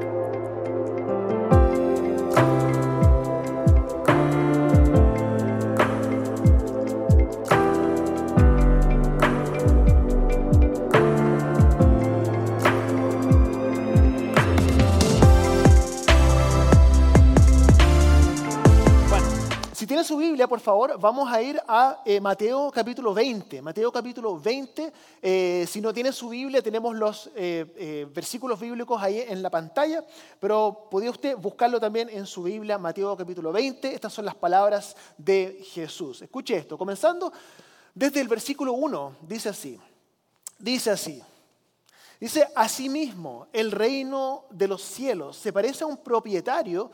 Thank you. Por favor, vamos a ir a eh, Mateo capítulo 20. Mateo capítulo 20, eh, si no tiene su Biblia, tenemos los eh, versículos bíblicos ahí en la pantalla, pero podía usted buscarlo también en su Biblia, Mateo capítulo 20. Estas son las palabras de Jesús. Escuche esto, comenzando desde el versículo 1, dice así, dice así. Dice, asimismo, el reino de los cielos se parece a un propietario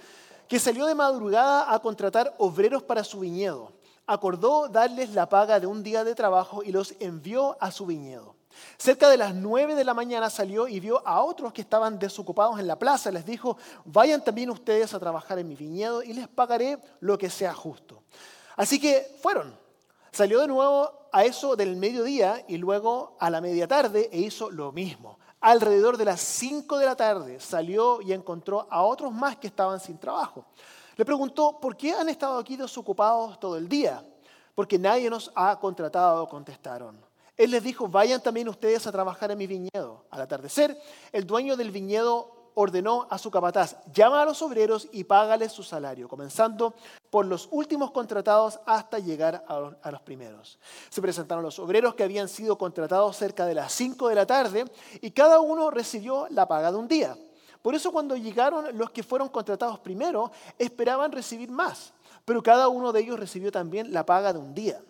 que salió de madrugada a contratar obreros para su viñedo. Acordó darles la paga de un día de trabajo y los envió a su viñedo. Cerca de las nueve de la mañana salió y vio a otros que estaban desocupados en la plaza. Les dijo, vayan también ustedes a trabajar en mi viñedo y les pagaré lo que sea justo. Así que fueron. Salió de nuevo a eso del mediodía y luego a la media tarde e hizo lo mismo alrededor de las 5 de la tarde salió y encontró a otros más que estaban sin trabajo. Le preguntó, ¿por qué han estado aquí desocupados todo el día? Porque nadie nos ha contratado, contestaron. Él les dijo, vayan también ustedes a trabajar en mi viñedo. Al atardecer, el dueño del viñedo ordenó a su capataz, llama a los obreros y págales su salario, comenzando por los últimos contratados hasta llegar a los, primeros. Se presentaron los obreros que habían sido contratados cerca de las 5 de la tarde y cada uno recibió la paga de un día. Por eso cuando llegaron los que fueron contratados primero, esperaban recibir más, pero cada uno de ellos recibió también la paga de un día.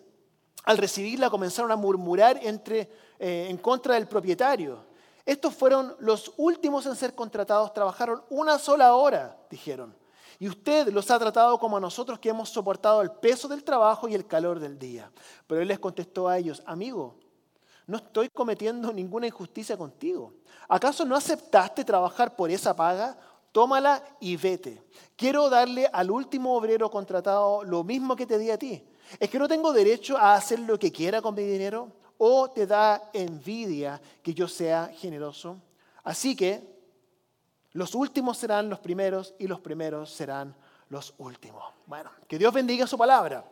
Al recibirla comenzaron a murmurar entre, eh, en contra del propietario. Estos fueron los últimos en ser contratados, trabajaron una sola hora, dijeron. Y usted los ha tratado como a nosotros que hemos soportado el peso del trabajo y el calor del día. Pero él les contestó a ellos, amigo, no estoy cometiendo ninguna injusticia contigo. ¿Acaso no aceptaste trabajar por esa paga? Tómala y vete. Quiero darle al último obrero contratado lo mismo que te di a ti. ¿Es que no tengo derecho a hacer lo que quiera con mi dinero? O te da envidia que yo sea generoso. Así que los últimos serán los primeros y los primeros serán los últimos. Bueno, que Dios bendiga su palabra.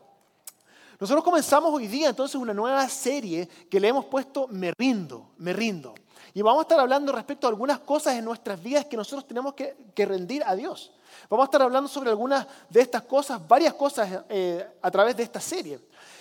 Nosotros comenzamos hoy día entonces una nueva serie que le hemos puesto Me rindo, me rindo. Y vamos a estar hablando respecto a algunas cosas en nuestras vidas que nosotros tenemos que, rendir a Dios. Vamos a estar hablando sobre algunas de estas cosas, varias cosas eh, a través de esta serie.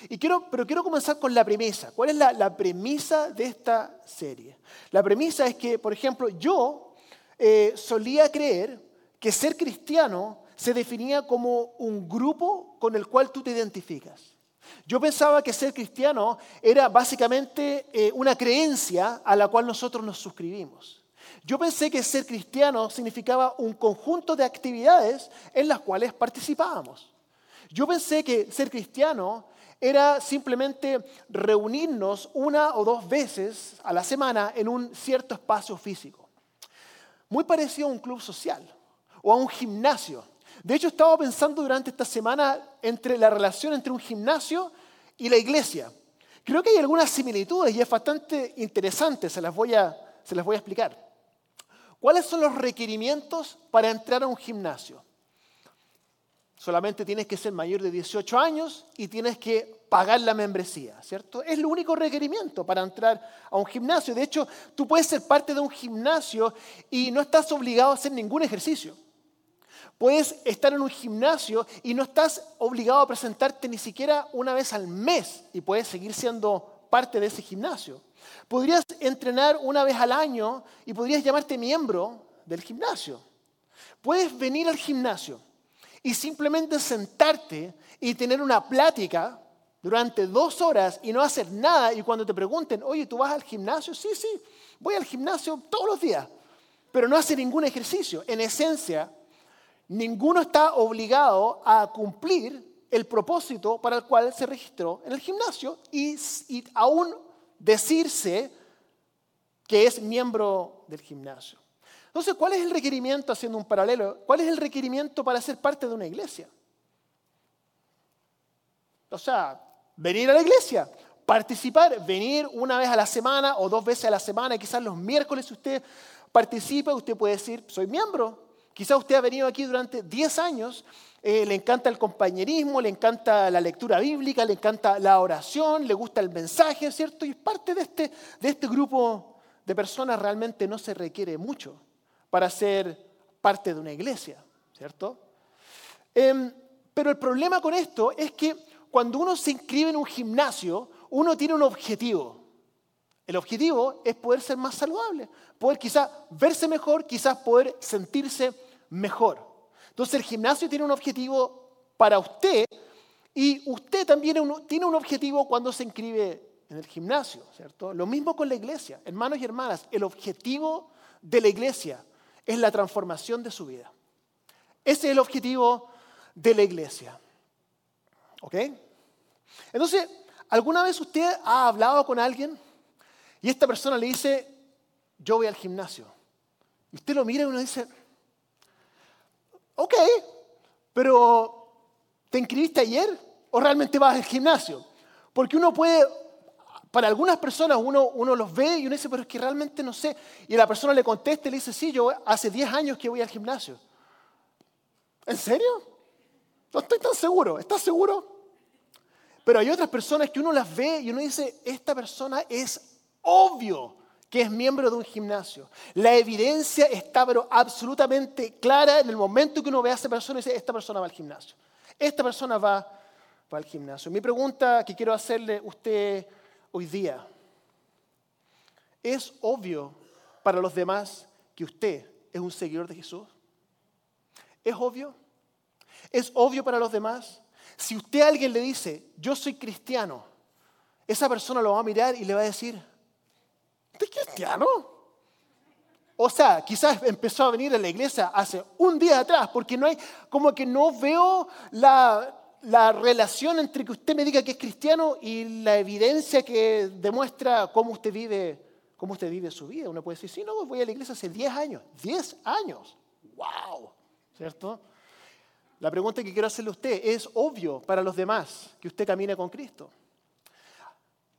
Y quiero, pero quiero comenzar con la premisa. ¿Cuál es la, premisa de esta serie? La premisa es que, por ejemplo, yo eh, solía creer que ser cristiano se definía como un grupo con el cual tú te identificas. Yo pensaba que ser cristiano era básicamente eh, una creencia a la cual nosotros nos suscribimos. Yo pensé que ser cristiano significaba un conjunto de actividades en las cuales participábamos. Yo pensé que ser cristiano era simplemente reunirnos una o dos veces a la semana en un cierto espacio físico. Muy parecido a un club social o a un gimnasio. De hecho, estaba pensando durante esta semana entre la relación entre un gimnasio y la iglesia. Creo que hay algunas similitudes y es bastante interesante, se las voy a, se las voy a explicar. ¿Cuáles son los requerimientos para entrar a un gimnasio? Solamente tienes que ser mayor de 18 años y tienes que pagar la membresía, ¿cierto? Es el único requerimiento para entrar a un gimnasio. De hecho, tú puedes ser parte de un gimnasio y no estás obligado a hacer ningún ejercicio. Puedes estar en un gimnasio y no estás obligado a presentarte ni siquiera una vez al mes y puedes seguir siendo parte de ese gimnasio. Podrías entrenar una vez al año y podrías llamarte miembro del gimnasio. Puedes venir al gimnasio y simplemente sentarte y tener una plática durante dos horas y no hacer nada y cuando te pregunten, oye, ¿tú vas al gimnasio? Sí, sí, voy al gimnasio todos los días, pero no hace ningún ejercicio. En esencia, ninguno está obligado a cumplir el propósito para el cual se registró en el gimnasio y, aún decirse que es miembro del gimnasio. Entonces, ¿cuál es el requerimiento, haciendo un paralelo? ¿Cuál es el requerimiento para ser parte de una iglesia? O sea, venir a la iglesia, participar, venir una vez a la semana o dos veces a la semana, quizás los miércoles si usted participa, usted puede decir, soy miembro. Quizá usted ha venido aquí durante 10 años, eh, le encanta el compañerismo, le encanta la lectura bíblica, le encanta la oración, le gusta el mensaje, ¿cierto? Y parte de este, de este grupo de personas realmente no se requiere mucho para ser parte de una iglesia, ¿cierto? Em, pero el problema con esto es que cuando uno se inscribe en un gimnasio, uno tiene un objetivo. El objetivo es poder ser más saludable, poder quizás verse mejor, quizás poder sentirse mejor. Entonces el gimnasio tiene un objetivo para usted y usted también tiene un objetivo cuando se inscribe en el gimnasio, ¿cierto? Lo mismo con la iglesia. Hermanos y hermanas, el objetivo de la iglesia es la transformación de su vida. Ese es el objetivo de la iglesia. ¿Ok? Entonces, ¿alguna vez usted ha hablado con alguien y esta persona le dice, yo voy al gimnasio? Y usted lo mira y uno dice, ok, pero ¿te inscribiste ayer o realmente vas al gimnasio? Porque uno puede para algunas personas uno, los ve y uno dice, pero es que realmente no sé. Y la persona le contesta y le dice, sí, yo hace 10 años que voy al gimnasio. ¿En serio? No estoy tan seguro. ¿Estás seguro? Pero hay otras personas que uno las ve y uno dice, esta persona es obvio que es miembro de un gimnasio. La evidencia está pero absolutamente clara en el momento que uno ve a esa persona y dice, esta persona va al gimnasio. Esta persona va, va al gimnasio. Mi pregunta que quiero hacerle a usted hoy día. ¿Es obvio para los demás que usted es un seguidor de Jesús? ¿Es obvio? ¿Es obvio para los demás? Si usted a alguien le dice, yo soy cristiano, esa persona lo va a mirar y le va a decir, ¿usted es cristiano? O sea, quizás empezó a venir a la iglesia hace un día atrás, porque no hay, como que no veo la, la relación entre que usted me diga que es cristiano y la evidencia que demuestra cómo usted vive, cómo usted vive su vida. Uno puede decir, sí, no, voy a la iglesia hace 10 años. 10 años. ¡Wow! ¿Cierto? La pregunta que quiero hacerle a usted es obvio para los demás que usted camine con Cristo.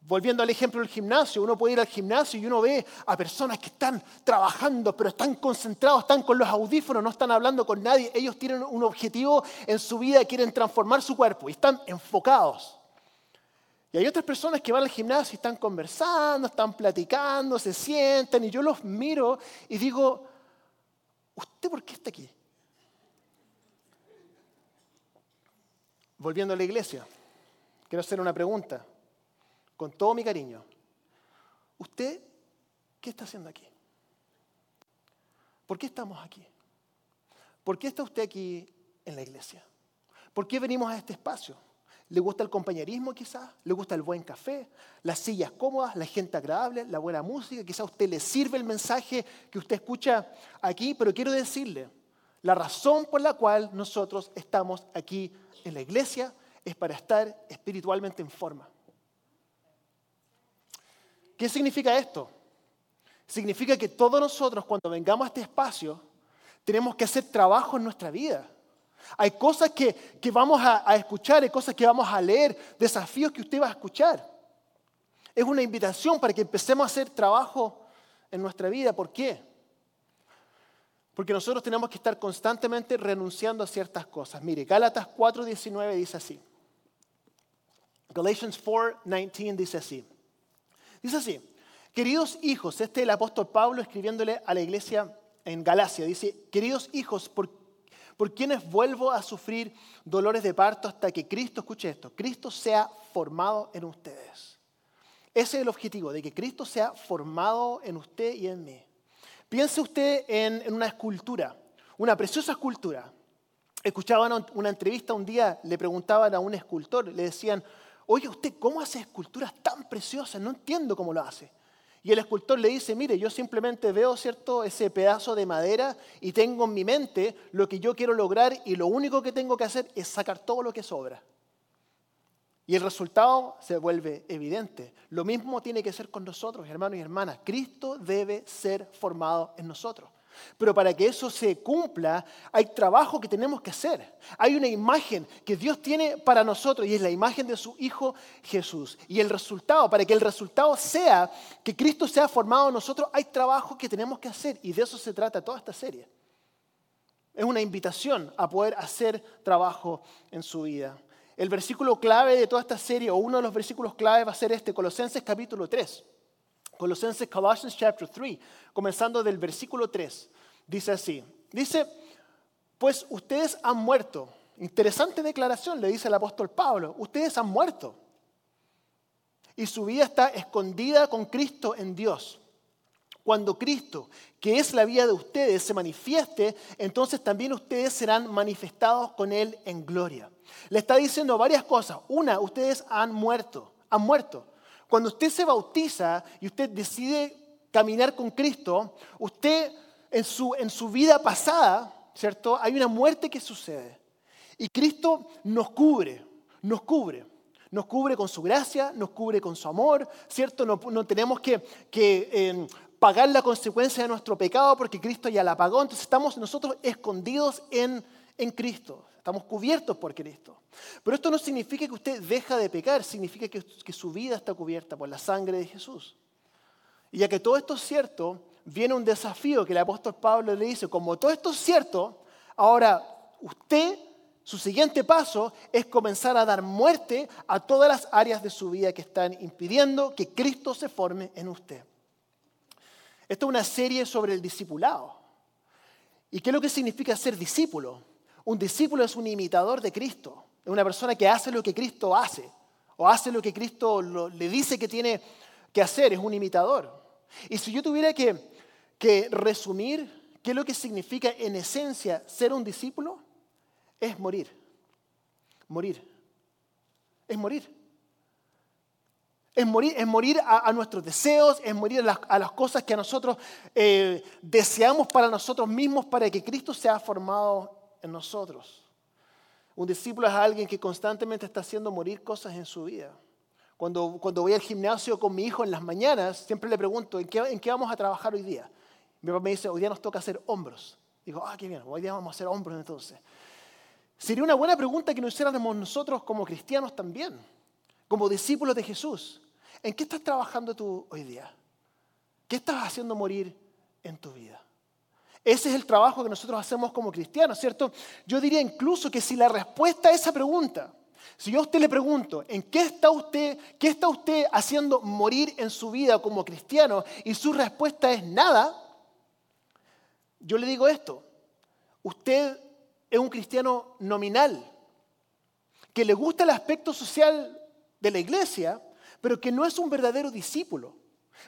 Volviendo al ejemplo del gimnasio, uno puede ir al gimnasio y uno ve a personas que están trabajando, pero están concentrados, están con los audífonos, no están hablando con nadie. Ellos tienen un objetivo en su vida, quieren transformar su cuerpo y están enfocados. Y hay otras personas que van al gimnasio y están conversando, están platicando, se sientan y yo los miro y digo, ¿usted por qué está aquí? Volviendo a la iglesia, quiero hacer una pregunta con todo mi cariño, ¿usted qué está haciendo aquí? ¿Por qué estamos aquí? ¿Por qué está usted aquí en la iglesia? ¿Por qué venimos a este espacio? ¿Le gusta el compañerismo quizás? ¿Le gusta el buen café? ¿Las sillas cómodas? ¿La gente agradable? ¿La buena música? Quizás a usted le sirve el mensaje que usted escucha aquí, pero quiero decirle, la razón por la cual nosotros estamos aquí en la iglesia es para estar espiritualmente en forma. ¿Qué significa esto? Significa que todos nosotros cuando vengamos a este espacio tenemos que hacer trabajo en nuestra vida. Hay cosas que, vamos a, a escuchar, hay cosas que vamos a leer, desafíos que usted va a escuchar. Es una invitación para que empecemos a hacer trabajo en nuestra vida. ¿Por qué? Porque nosotros tenemos que estar constantemente renunciando a ciertas cosas. Mire, Gálatas 4:19 dice así. Galatians 4:19 dice así. Dice así, queridos hijos, este es el apóstol Pablo escribiéndole a la iglesia en Galacia, dice, queridos hijos, por, por quienes vuelvo a sufrir dolores de parto hasta que Cristo, escuche esto, Cristo sea formado en ustedes. Ese es el objetivo, de que Cristo sea formado en usted y en mí. Piense usted en, en una escultura, una preciosa escultura. Escuchaban una entrevista un día, le preguntaban a un escultor, le decían, oye, ¿usted cómo hace esculturas tan preciosas? No entiendo cómo lo hace. Y el escultor le dice, mire, yo simplemente veo, ¿cierto?, ese pedazo de madera y tengo en mi mente lo que yo quiero lograr y lo único que tengo que hacer es sacar todo lo que sobra. Y el resultado se vuelve evidente. Lo mismo tiene que ser con nosotros, hermanos y hermanas. Cristo debe ser formado en nosotros. Pero para que eso se cumpla, hay trabajo que tenemos que hacer. Hay una imagen que Dios tiene para nosotros y es la imagen de su Hijo Jesús. Y el resultado, para que el resultado sea que Cristo sea formado en nosotros, hay trabajo que tenemos que hacer. Y de eso se trata toda esta serie. Es una invitación a poder hacer trabajo en su vida. El versículo clave de toda esta serie, o uno de los versículos clave, va a ser este, Colosenses capítulo 3. Colosenses, Colossians chapter 3, comenzando del versículo 3. Dice así, dice, pues ustedes han muerto. Interesante declaración, le dice el apóstol Pablo, ustedes han muerto. Y su vida está escondida con Cristo en Dios. Cuando Cristo, que es la vida de ustedes, se manifieste, entonces también ustedes serán manifestados con Él en gloria. Le está diciendo varias cosas. Una, ustedes han muerto, han muerto. Cuando usted se bautiza y usted decide caminar con Cristo, usted en su, en su vida pasada, ¿cierto? Hay una muerte que sucede. Y Cristo nos cubre, nos cubre. Nos cubre con su gracia, nos cubre con su amor, ¿cierto? No, tenemos que, que eh, pagar la consecuencia de nuestro pecado porque Cristo ya la pagó. Entonces estamos nosotros escondidos en, en Cristo. Estamos cubiertos por Cristo. Pero esto no significa que usted deja de pecar, significa que, que su vida está cubierta por la sangre de Jesús. Y ya que todo esto es cierto, viene un desafío que el apóstol Pablo le dice, como todo esto es cierto, ahora usted, su siguiente paso es comenzar a dar muerte a todas las áreas de su vida que están impidiendo que Cristo se forme en usted. Esta es una serie sobre el discipulado. ¿Y qué es lo que significa ser discípulo? Un discípulo es un imitador de Cristo, es una persona que hace lo que Cristo hace, o hace lo que Cristo le dice que tiene que hacer, es un imitador. Y si yo tuviera que, resumir qué es lo que significa en esencia ser un discípulo, es morir. Morir. Es morir. Es morir, es morir a, nuestros deseos, es morir a las, cosas que a nosotros eh, deseamos para nosotros mismos, para que Cristo sea formado en nosotros. Un discípulo es alguien que constantemente está haciendo morir cosas en su vida. Cuando, cuando voy al gimnasio con mi hijo en las mañanas, siempre le pregunto, ¿en qué, ¿en qué vamos a trabajar hoy día? Mi papá me dice, hoy día nos toca hacer hombros. Digo, ah, qué bien, hoy día vamos a hacer hombros entonces. Sería una buena pregunta que nos hiciéramos nosotros como cristianos también, como discípulos de Jesús. ¿En qué estás trabajando tú hoy día? ¿Qué estás haciendo morir en tu vida? Ese es el trabajo que nosotros hacemos como cristianos, ¿cierto? Yo diría incluso que si la respuesta a esa pregunta, si yo a usted le pregunto, ¿en qué está usted, qué está usted haciendo morir en su vida como cristiano? Y su respuesta es nada, yo le digo esto, usted es un cristiano nominal, que le gusta el aspecto social de la iglesia, pero que no es un verdadero discípulo.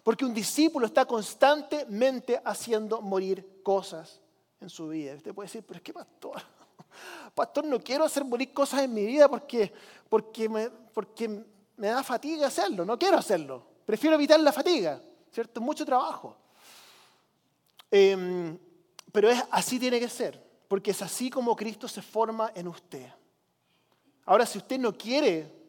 Porque un discípulo está constantemente haciendo morir cosas en su vida. Usted puede decir, pero es que pastor, pastor, no quiero hacer morir cosas en mi vida porque, porque, me, porque me da fatiga hacerlo, no quiero hacerlo. Prefiero evitar la fatiga, ¿cierto? Mucho trabajo. Em, pero es, así tiene que ser, porque es así como Cristo se forma en usted. Ahora, si usted no quiere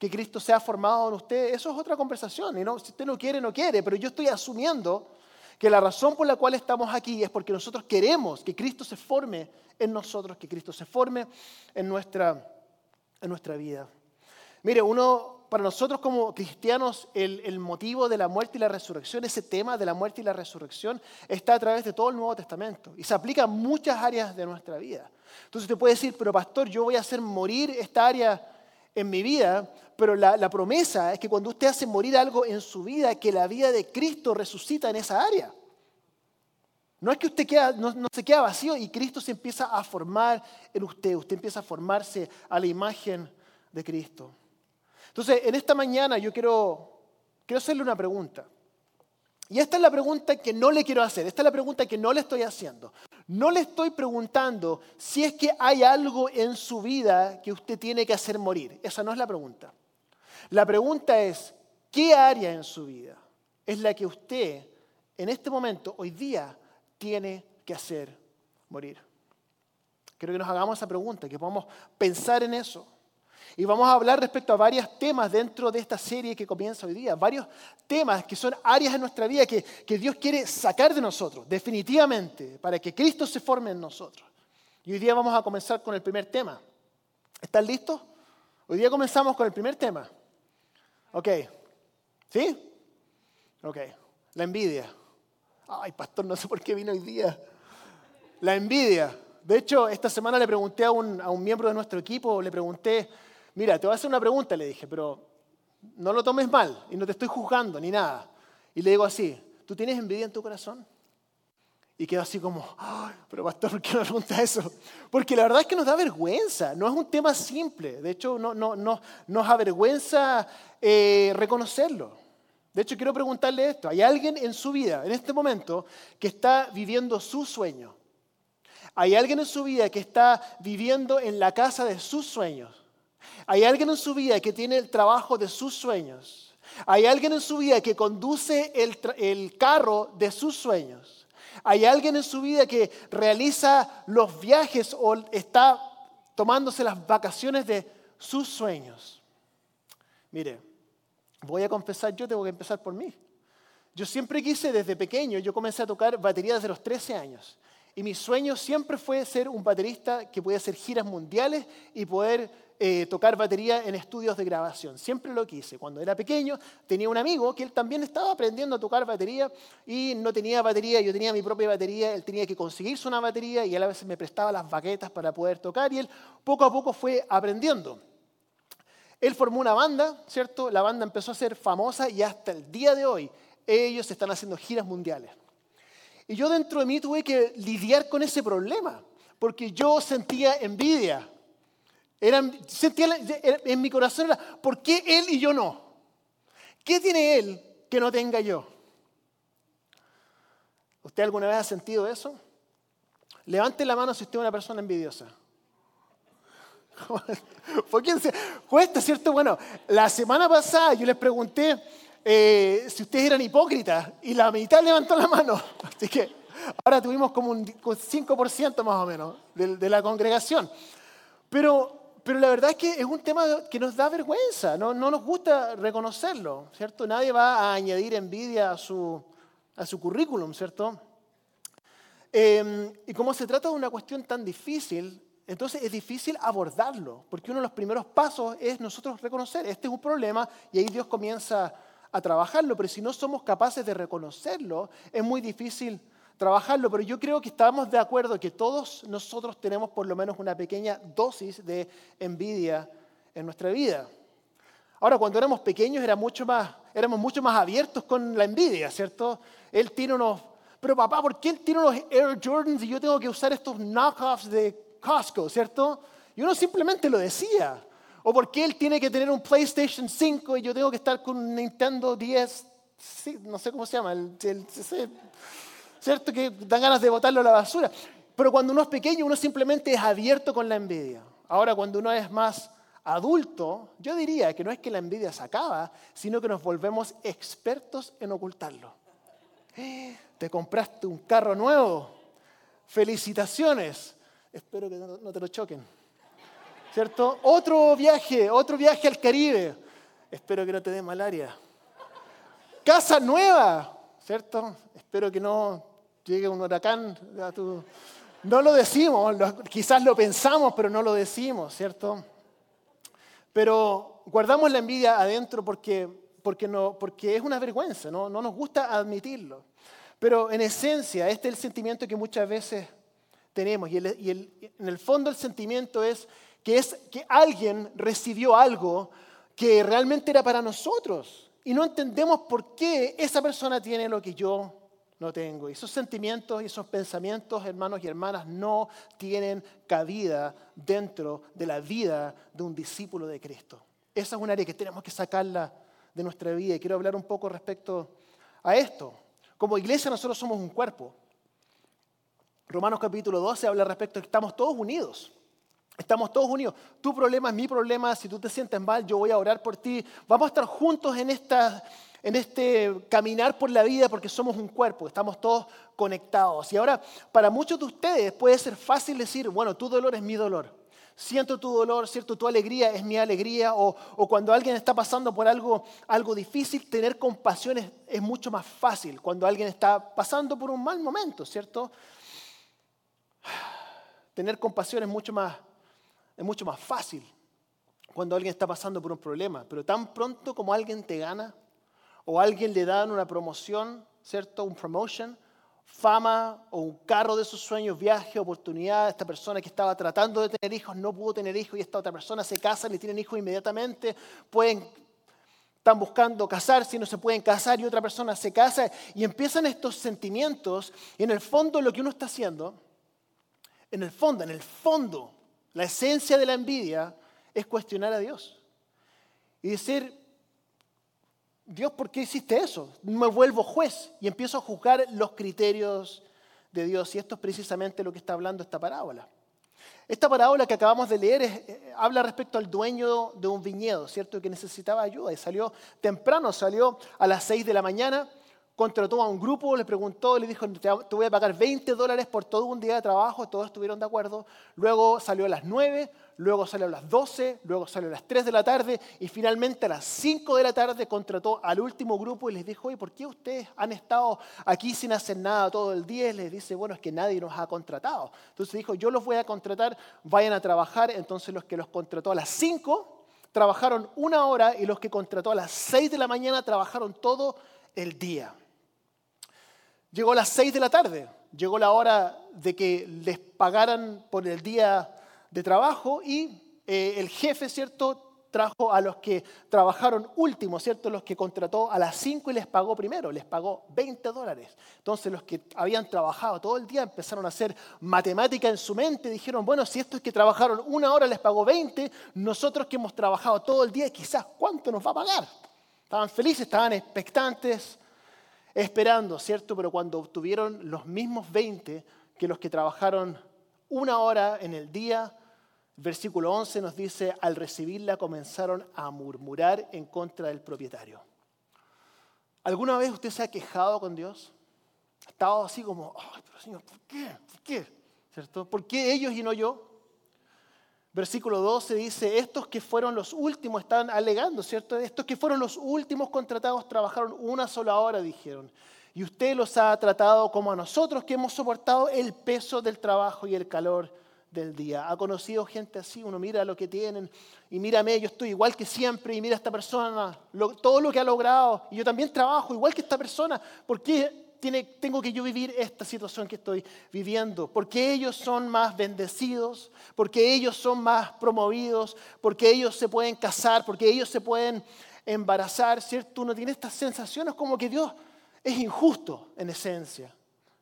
que Cristo sea formado en usted, eso es otra conversación. No, si usted no quiere, no quiere, pero yo estoy asumiendo que la razón por la cual estamos aquí es porque nosotros queremos que Cristo se forme en nosotros, que Cristo se forme en nuestra, en nuestra vida. Mire, uno, para nosotros como cristianos, el, el, motivo de la muerte y la resurrección, ese tema de la muerte y la resurrección, está a través de todo el Nuevo Testamento y se aplica a muchas áreas de nuestra vida. Entonces usted puede decir, pero pastor, yo voy a hacer morir esta área en mi vida, pero la, promesa es que cuando usted hace morir algo en su vida, que la vida de Cristo resucita en esa área. No es que usted queda, no, se queda vacío y Cristo se empieza a formar en usted, usted empieza a formarse a la imagen de Cristo. Entonces, en esta mañana yo quiero, quiero hacerle una pregunta. Y esta es la pregunta que no le quiero hacer, esta es la pregunta que no le estoy haciendo. No le estoy preguntando si es que hay algo en su vida que usted tiene que hacer morir. Esa no es la pregunta. La pregunta es, ¿qué área en su vida es la que usted en este momento, hoy día, tiene que hacer morir? Quiero que nos hagamos esa pregunta, que podamos pensar en eso. Y vamos a hablar respecto a varios temas dentro de esta serie que comienza hoy día, varios temas que son áreas en nuestra vida que, que Dios quiere sacar de nosotros, definitivamente, para que Cristo se forme en nosotros. Y hoy día vamos a comenzar con el primer tema. ¿Están listos? Hoy día comenzamos con el primer tema. Ok. ¿Sí? Ok. La envidia. Ay, pastor, no sé por qué vino hoy día. La envidia. De hecho, esta semana le pregunté a un, a un miembro de nuestro equipo, le pregunté, mira, te voy a hacer una pregunta, le dije, pero no lo tomes mal y no te estoy juzgando ni nada. Y le digo así, ¿tú tienes envidia en tu corazón? Y quedó así como, Ay, pero pastor, ¿por qué me pregunta eso? Porque la verdad es que nos da vergüenza, no es un tema simple, de hecho no, no, no, nos avergüenza eh, reconocerlo. De hecho, quiero preguntarle esto, ¿hay alguien en su vida, en este momento, que está viviendo su sueño? ¿Hay alguien en su vida que está viviendo en la casa de sus sueños? ¿Hay alguien en su vida que tiene el trabajo de sus sueños? ¿Hay alguien en su vida que conduce el, el carro de sus sueños? Hay alguien en su vida que realiza los viajes o está tomándose las vacaciones de sus sueños. Mire, voy a confesar, yo tengo que empezar por mí. Yo siempre quise desde pequeño, yo comencé a tocar batería desde los 13 años. Y mi sueño siempre fue ser un baterista que pueda hacer giras mundiales y poder eh, tocar batería en estudios de grabación. Siempre lo quise. Cuando era pequeño tenía un amigo que él también estaba aprendiendo a tocar batería y no tenía batería, yo tenía mi propia batería, él tenía que conseguirse una batería y él a veces me prestaba las baquetas para poder tocar y él poco a poco fue aprendiendo. Él formó una banda, ¿cierto? La banda empezó a ser famosa y hasta el día de hoy ellos están haciendo giras mundiales. Y yo dentro de mí tuve que lidiar con ese problema, porque yo sentía envidia sentía en mi corazón era, ¿por qué él y yo no? ¿Qué tiene él que no tenga yo? ¿Usted alguna vez ha sentido eso? Levante la mano si usted es una persona envidiosa. ¿Por quién cuesta, cierto? Bueno, la semana pasada yo les pregunté eh, si ustedes eran hipócritas y la mitad levantó la mano. Así que ahora tuvimos como un 5% más o menos de la congregación. Pero pero la verdad es que es un tema que nos da vergüenza, no, nos gusta reconocerlo, ¿cierto? Nadie va a añadir envidia a su, a su currículum, ¿cierto? Em, y como se trata de una cuestión tan difícil, entonces es difícil abordarlo, porque uno de los primeros pasos es nosotros reconocer, este es un problema, y ahí Dios comienza a trabajarlo, pero si no somos capaces de reconocerlo, es muy difícil trabajarlo, pero yo creo que estamos de acuerdo que todos nosotros tenemos por lo menos una pequeña dosis de envidia en nuestra vida. Ahora, cuando éramos pequeños era mucho más, éramos mucho más abiertos con la envidia, ¿cierto? Él tiene unos, pero papá, ¿por qué él tiene unos Air Jordans y yo tengo que usar estos knockoffs de Costco, ¿cierto? Y uno simplemente lo decía. O por qué él tiene que tener un PlayStation 5 y yo tengo que estar con un Nintendo 10, no sé cómo se llama, el, el, ¿cierto? Que dan ganas de botarlo a la basura. Pero cuando uno es pequeño, uno simplemente es abierto con la envidia. Ahora, cuando uno es más adulto, yo diría que no es que la envidia se acaba, sino que nos volvemos expertos en ocultarlo. Te compraste un carro nuevo. Felicitaciones. Espero que no te lo choquen. ¿Cierto? Otro viaje, otro viaje al Caribe. Espero que no te dé malaria. Casa nueva, ¿cierto? Espero que no llegue un huracán. No lo decimos, quizás lo pensamos, pero no lo decimos, ¿cierto? Pero guardamos la envidia adentro porque, porque, es una vergüenza, ¿no? no nos gusta admitirlo. Pero en esencia, este es el sentimiento que muchas veces tenemos. Y, en el fondo el sentimiento es que, es que alguien recibió algo que realmente era para nosotros. Y no entendemos por qué esa persona tiene lo que yo no tengo. Y esos sentimientos y esos pensamientos, hermanos y hermanas, no tienen cabida dentro de la vida de un discípulo de Cristo. Esa es un área que tenemos que sacarla de nuestra vida. Y quiero hablar un poco respecto a esto. Como iglesia nosotros somos un cuerpo. Romanos capítulo 12 habla respecto a que estamos todos unidos. Estamos todos unidos. Tu problema es mi problema. Si tú te sientes mal, yo voy a orar por ti. Vamos a estar juntos en esta en este caminar por la vida porque somos un cuerpo, estamos todos conectados. Y ahora, para muchos de ustedes puede ser fácil decir, bueno, tu dolor es mi dolor. siento tu dolor, ¿cierto? Tu alegría es mi alegría. O, cuando alguien está pasando por algo, algo difícil, tener compasión es, es, mucho más fácil. Cuando alguien está pasando por un mal momento, ¿cierto? Tener compasión es mucho más, es mucho más fácil cuando alguien está pasando por un problema. Pero tan pronto como alguien te gana o alguien le dan una promoción, ¿cierto? Un promotion, fama o un carro de sus sueños, viaje, oportunidad. Esta persona que estaba tratando de tener hijos no pudo tener hijos y esta otra persona se casa, y tienen hijos inmediatamente. Pueden, están buscando casarse y no se pueden casar y otra persona se casa y empiezan estos sentimientos. Y en el fondo lo que uno está haciendo, en el fondo, en el fondo, la esencia de la envidia es cuestionar a Dios. Y decir, Dios, ¿por qué hiciste eso? Me vuelvo juez y empiezo a juzgar los criterios de Dios. Y esto es precisamente lo que está hablando esta parábola. Esta parábola que acabamos de leer eh, habla respecto al dueño de un viñedo, ¿cierto? Que necesitaba ayuda y salió temprano, salió a las 6 de la mañana, contrató a un grupo, le preguntó, le dijo, te voy a pagar 20 dólares por todo un día de trabajo, todos estuvieron de acuerdo. Luego salió a las 9, luego salió a las 12, luego salió a las 3 de la tarde y finalmente a las 5 de la tarde contrató al último grupo y les dijo, oye, ¿por qué ustedes han estado aquí sin hacer nada todo el día? Y les dice, bueno, es que nadie nos ha contratado. Entonces dijo, yo los voy a contratar, vayan a trabajar. Entonces los que los contrató a las 5 trabajaron una hora y los que contrató a las 6 de la mañana trabajaron todo el día. Llegó a las 6 de la tarde, llegó la hora de que les pagaran por el día de trabajo y eh, el jefe, ¿cierto? Trajo a los que trabajaron último, ¿cierto? Los que contrató a las 5 y les pagó primero, les pagó 20 dólares. Entonces los que habían trabajado todo el día empezaron a hacer matemática en su mente, dijeron, bueno, si estos que trabajaron una hora les pagó 20, nosotros que hemos trabajado todo el día, quizás cuánto nos va a pagar. Estaban felices, estaban expectantes, esperando, ¿cierto? Pero cuando obtuvieron los mismos 20 que los que trabajaron una hora en el día, Versículo 11 nos dice, al recibirla comenzaron a murmurar en contra del propietario. ¿Alguna vez usted se ha quejado con Dios? Ha estado así como, ay, pero Señor, ¿por qué? ¿Por qué? ¿Cierto? ¿Por qué ellos y no yo? Versículo 12 dice, estos que fueron los últimos, están alegando, ¿cierto? Estos que fueron los últimos contratados trabajaron una sola hora, dijeron. Y usted los ha tratado como a nosotros que hemos soportado el peso del trabajo y el calor del día. Ha conocido gente así, uno mira lo que tienen y mírame, yo estoy igual que siempre y mira a esta persona, todo lo que ha logrado y yo también trabajo igual que esta persona. ¿Por qué tiene, tengo que yo vivir esta situación que estoy viviendo? Porque ellos son más bendecidos, porque ellos son más promovidos, porque ellos se pueden casar, porque ellos se pueden embarazar, ¿cierto? Uno tiene estas sensaciones como que Dios es injusto en esencia.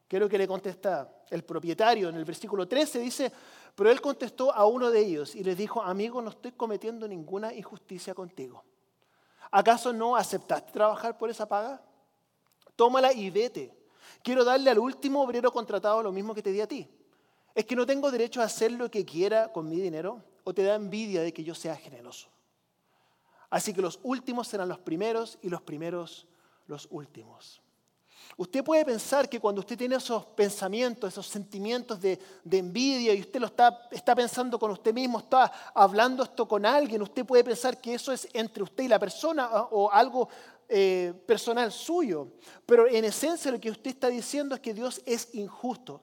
Quiero que le contesta el propietario en el versículo 13, dice, pero él contestó a uno de ellos y les dijo, amigo, no estoy cometiendo ninguna injusticia contigo. ¿Acaso no aceptaste trabajar por esa paga? Tómala y vete. Quiero darle al último obrero contratado lo mismo que te di a ti. ¿Es que no tengo derecho a hacer lo que quiera con mi dinero? ¿O te da envidia de que yo sea generoso? Así que los últimos serán los primeros y los primeros los últimos. Usted puede pensar que cuando usted tiene esos pensamientos, esos sentimientos de, envidia y usted lo está, está, pensando con usted mismo, está hablando esto con alguien, usted puede pensar que eso es entre usted y la persona o algo eh, personal suyo. Pero en esencia lo que usted está diciendo es que Dios es injusto.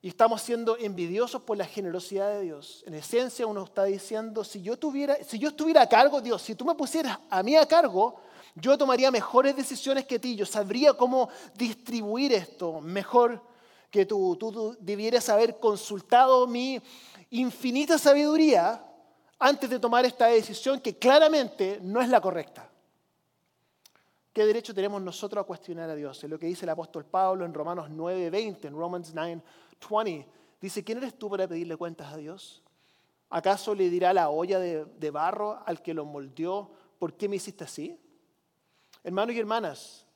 Y estamos siendo envidiosos por la generosidad de Dios. En esencia uno está diciendo, si yo, tuviera, si yo estuviera a cargo, Dios, si tú me pusieras a mí a cargo, yo tomaría mejores decisiones que ti, yo sabría cómo distribuir esto mejor que tú. Tú debieras haber consultado mi infinita sabiduría antes de tomar esta decisión que claramente no es la correcta. ¿Qué derecho tenemos nosotros a cuestionar a Dios? Es lo que dice el apóstol Pablo en Romanos 9:20, en Romans 9:20. Dice, ¿quién eres tú para pedirle cuentas a Dios? ¿Acaso le dirá la olla de, de barro al que lo moldeó, ¿por qué me hiciste así? Hermanos y hermanas,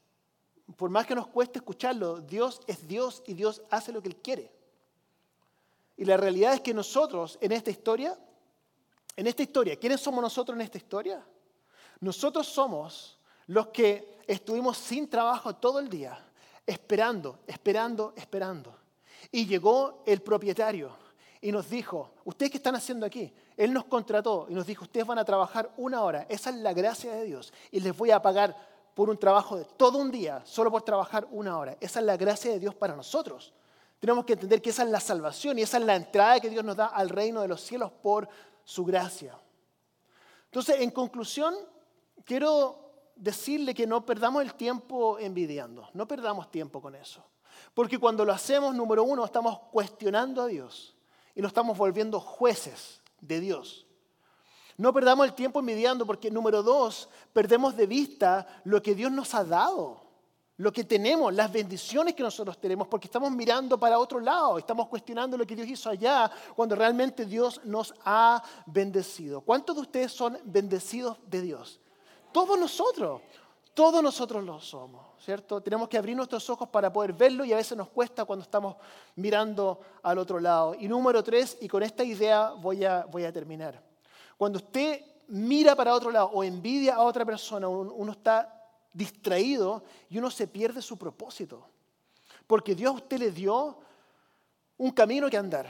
por más que nos cueste escucharlo, Dios es Dios y Dios hace lo que Él quiere. Y la realidad es que nosotros en esta historia, en esta historia, ¿quiénes somos nosotros en esta historia? Nosotros somos los que estuvimos sin trabajo todo el día, esperando, esperando, esperando. Y llegó el propietario y nos dijo, ¿ustedes qué están haciendo aquí? Él nos contrató y nos dijo, ustedes van a trabajar una hora. Esa es la gracia de Dios. Y les voy a pagar por un trabajo de todo un día, solo por trabajar una hora. Esa es la gracia de Dios para nosotros. Tenemos que entender que esa es la salvación y esa es la entrada que Dios nos da al reino de los cielos por su gracia. Entonces, en conclusión, quiero decirle que no perdamos el tiempo envidiando, no perdamos tiempo con eso. Porque cuando lo hacemos, número uno, estamos cuestionando a Dios y nos estamos volviendo jueces de Dios. No perdamos el tiempo envidiando porque, número dos, perdemos de vista lo que Dios nos ha dado, lo que tenemos, las bendiciones que nosotros tenemos, porque estamos mirando para otro lado, estamos cuestionando lo que Dios hizo allá, cuando realmente Dios nos ha bendecido. ¿Cuántos de ustedes son bendecidos de Dios? Todos nosotros, todos nosotros lo somos, ¿cierto? Tenemos que abrir nuestros ojos para poder verlo y a veces nos cuesta cuando estamos mirando al otro lado. Y número tres, y con esta idea voy a, voy a terminar. Cuando usted mira para otro lado o envidia a otra persona, uno está distraído y uno se pierde su propósito. Porque Dios a usted le dio un camino que andar.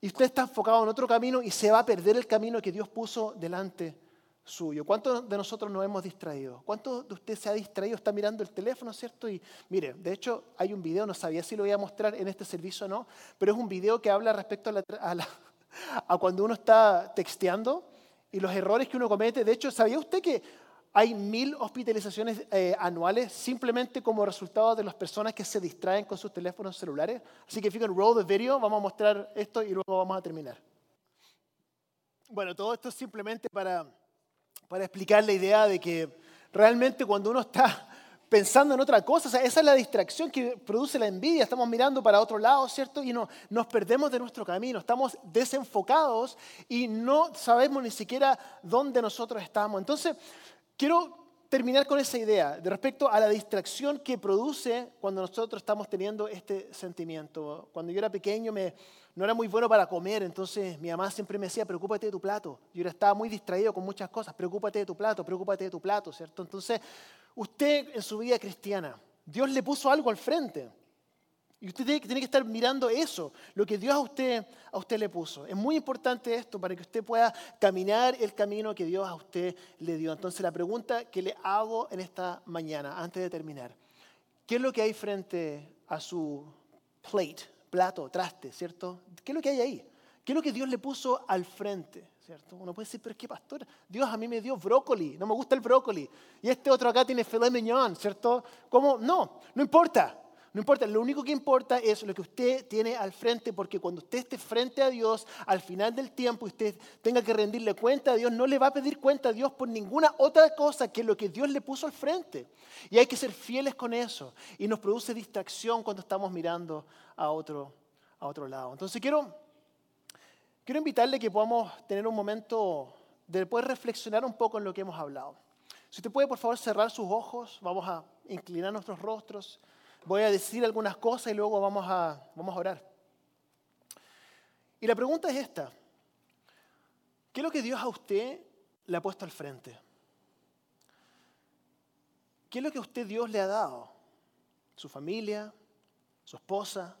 Y usted está enfocado en otro camino y se va a perder el camino que Dios puso delante suyo. ¿Cuántos de nosotros nos hemos distraído? ¿Cuántos de usted se ha distraído? Está mirando el teléfono, ¿cierto? Y mire, de hecho hay un video, no sabía si lo voy a mostrar en este servicio o no, pero es un video que habla respecto a, a, cuando uno está texteando y los errores que uno comete. De hecho, ¿sabía usted que hay mil hospitalizaciones eh, anuales simplemente como resultado de las personas que se distraen con sus teléfonos celulares? Así que fíjense, roll the video, vamos a mostrar esto y luego vamos a terminar. Bueno, todo esto es simplemente para para explicar la idea de que realmente cuando uno está pensando en otra cosa, esa es la distracción que produce la envidia, estamos mirando para otro lado, ¿cierto? Y no, nos perdemos de nuestro camino, estamos desenfocados y no sabemos ni siquiera dónde nosotros estamos. Entonces, quiero terminar con esa idea de respecto a la distracción que produce cuando nosotros estamos teniendo este sentimiento. Cuando yo era pequeño me, no era muy bueno para comer, entonces mi mamá siempre me decía, preocúpate de tu plato. Yo estaba muy distraído con muchas cosas, preocúpate de tu plato, preocúpate de tu plato, ¿cierto? Entonces, usted en su vida cristiana, Dios le puso algo al frente. Y usted tiene que estar mirando eso, lo que Dios a usted, a usted le puso. Es muy importante esto para que usted pueda caminar el camino que Dios a usted le dio. Entonces la pregunta que le hago en esta mañana, antes de terminar, ¿qué es lo que hay frente a su plate, plato, traste, ¿cierto? ¿Qué es lo que hay ahí? ¿Qué es lo que Dios le puso al frente? ¿Cierto? Uno puede decir, pero es que pastor, Dios a mí me dio brócoli, no me gusta el brócoli. Y este otro acá tiene filet mignon, ¿cierto? ¿Cómo? No, no importa. No importa, lo único que importa es lo que usted tiene al frente, porque cuando usted esté frente a Dios, al final del tiempo, usted tenga que rendirle cuenta a Dios, no le va a pedir cuenta a Dios por ninguna otra cosa que lo que Dios le puso al frente. Y hay que ser fieles con eso. Y nos produce distracción cuando estamos mirando a otro, a otro lado. Entonces quiero, quiero invitarle que podamos tener un momento de poder reflexionar un poco en lo que hemos hablado. Si usted puede, por favor, cerrar sus ojos, vamos a inclinar nuestros rostros voy a decir algunas cosas y luego vamos a, vamos a orar. Y la pregunta es esta. ¿Qué es lo que Dios a usted le ha puesto al frente? ¿Qué es lo que a usted Dios le ha dado? ¿Su familia? ¿Su esposa?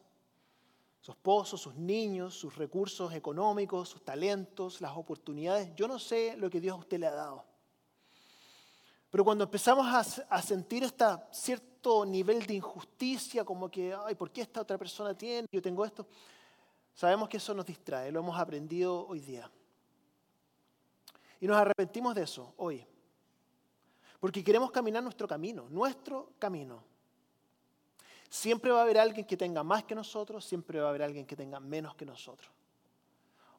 ¿Su esposo? ¿Sus niños? ¿Sus recursos económicos? ¿Sus talentos? ¿Las oportunidades? Yo no sé lo que Dios a usted le ha dado. Pero cuando empezamos a, a sentir esta cierta nivel de injusticia, como que, ay, ¿por qué esta otra persona tiene? Yo tengo esto. Sabemos que eso nos distrae, lo hemos aprendido hoy día. Y nos arrepentimos de eso hoy. Porque queremos caminar nuestro camino, nuestro camino. Siempre va a haber alguien que tenga más que nosotros, siempre va a haber alguien que tenga menos que nosotros.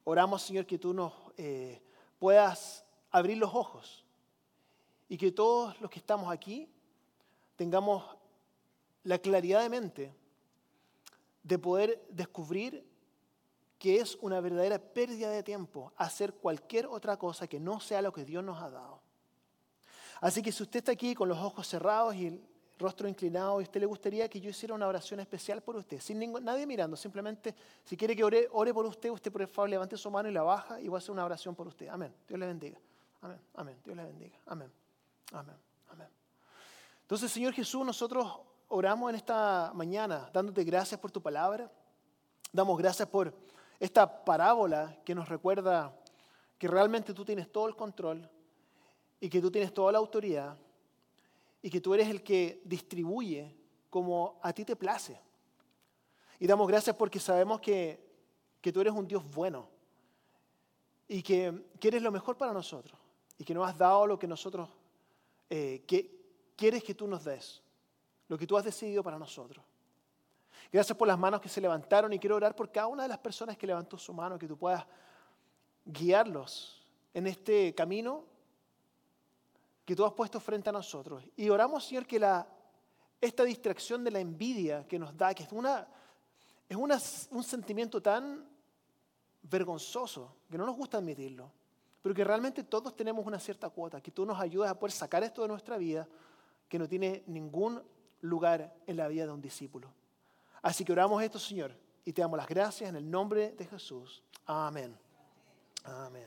Oramos, Señor, que tú nos eh, puedas abrir los ojos y que todos los que estamos aquí tengamos la claridad de mente de poder descubrir que es una verdadera pérdida de tiempo hacer cualquier otra cosa que no sea lo que Dios nos ha dado. Así que si usted está aquí con los ojos cerrados y el rostro inclinado y usted le gustaría que yo hiciera una oración especial por usted, sin nadie mirando, simplemente si quiere que ore, ore por usted, usted por favor levante su mano y la baja y voy a hacer una oración por usted. Amén. Dios le bendiga. Amén. Amén. Dios le bendiga. Amén. Amén. Amén. Entonces, Señor Jesús, nosotros oramos en esta mañana dándote gracias por tu palabra. Damos gracias por esta parábola que nos recuerda que realmente tú tienes todo el control y que tú tienes toda la autoridad y que tú eres el que distribuye como a ti te place. Y damos gracias porque sabemos que, que tú eres un Dios bueno y que quieres lo mejor para nosotros y que nos has dado lo que nosotros eh, que quieres que tú nos des, lo que tú has decidido para nosotros. Gracias por las manos que se levantaron y quiero orar por cada una de las personas que levantó su mano, que tú puedas guiarlos en este camino que tú has puesto frente a nosotros. Y oramos, Señor, que la, esta distracción de la envidia que nos da, que es, una, es un sentimiento tan vergonzoso, que no nos gusta admitirlo, pero que realmente todos tenemos una cierta cuota, que tú nos ayudas a poder sacar esto de nuestra vida, que no tiene ningún lugar en la vida de un discípulo. Así que oramos esto, Señor, y te damos las gracias en el nombre de Jesús. Amén. Amén.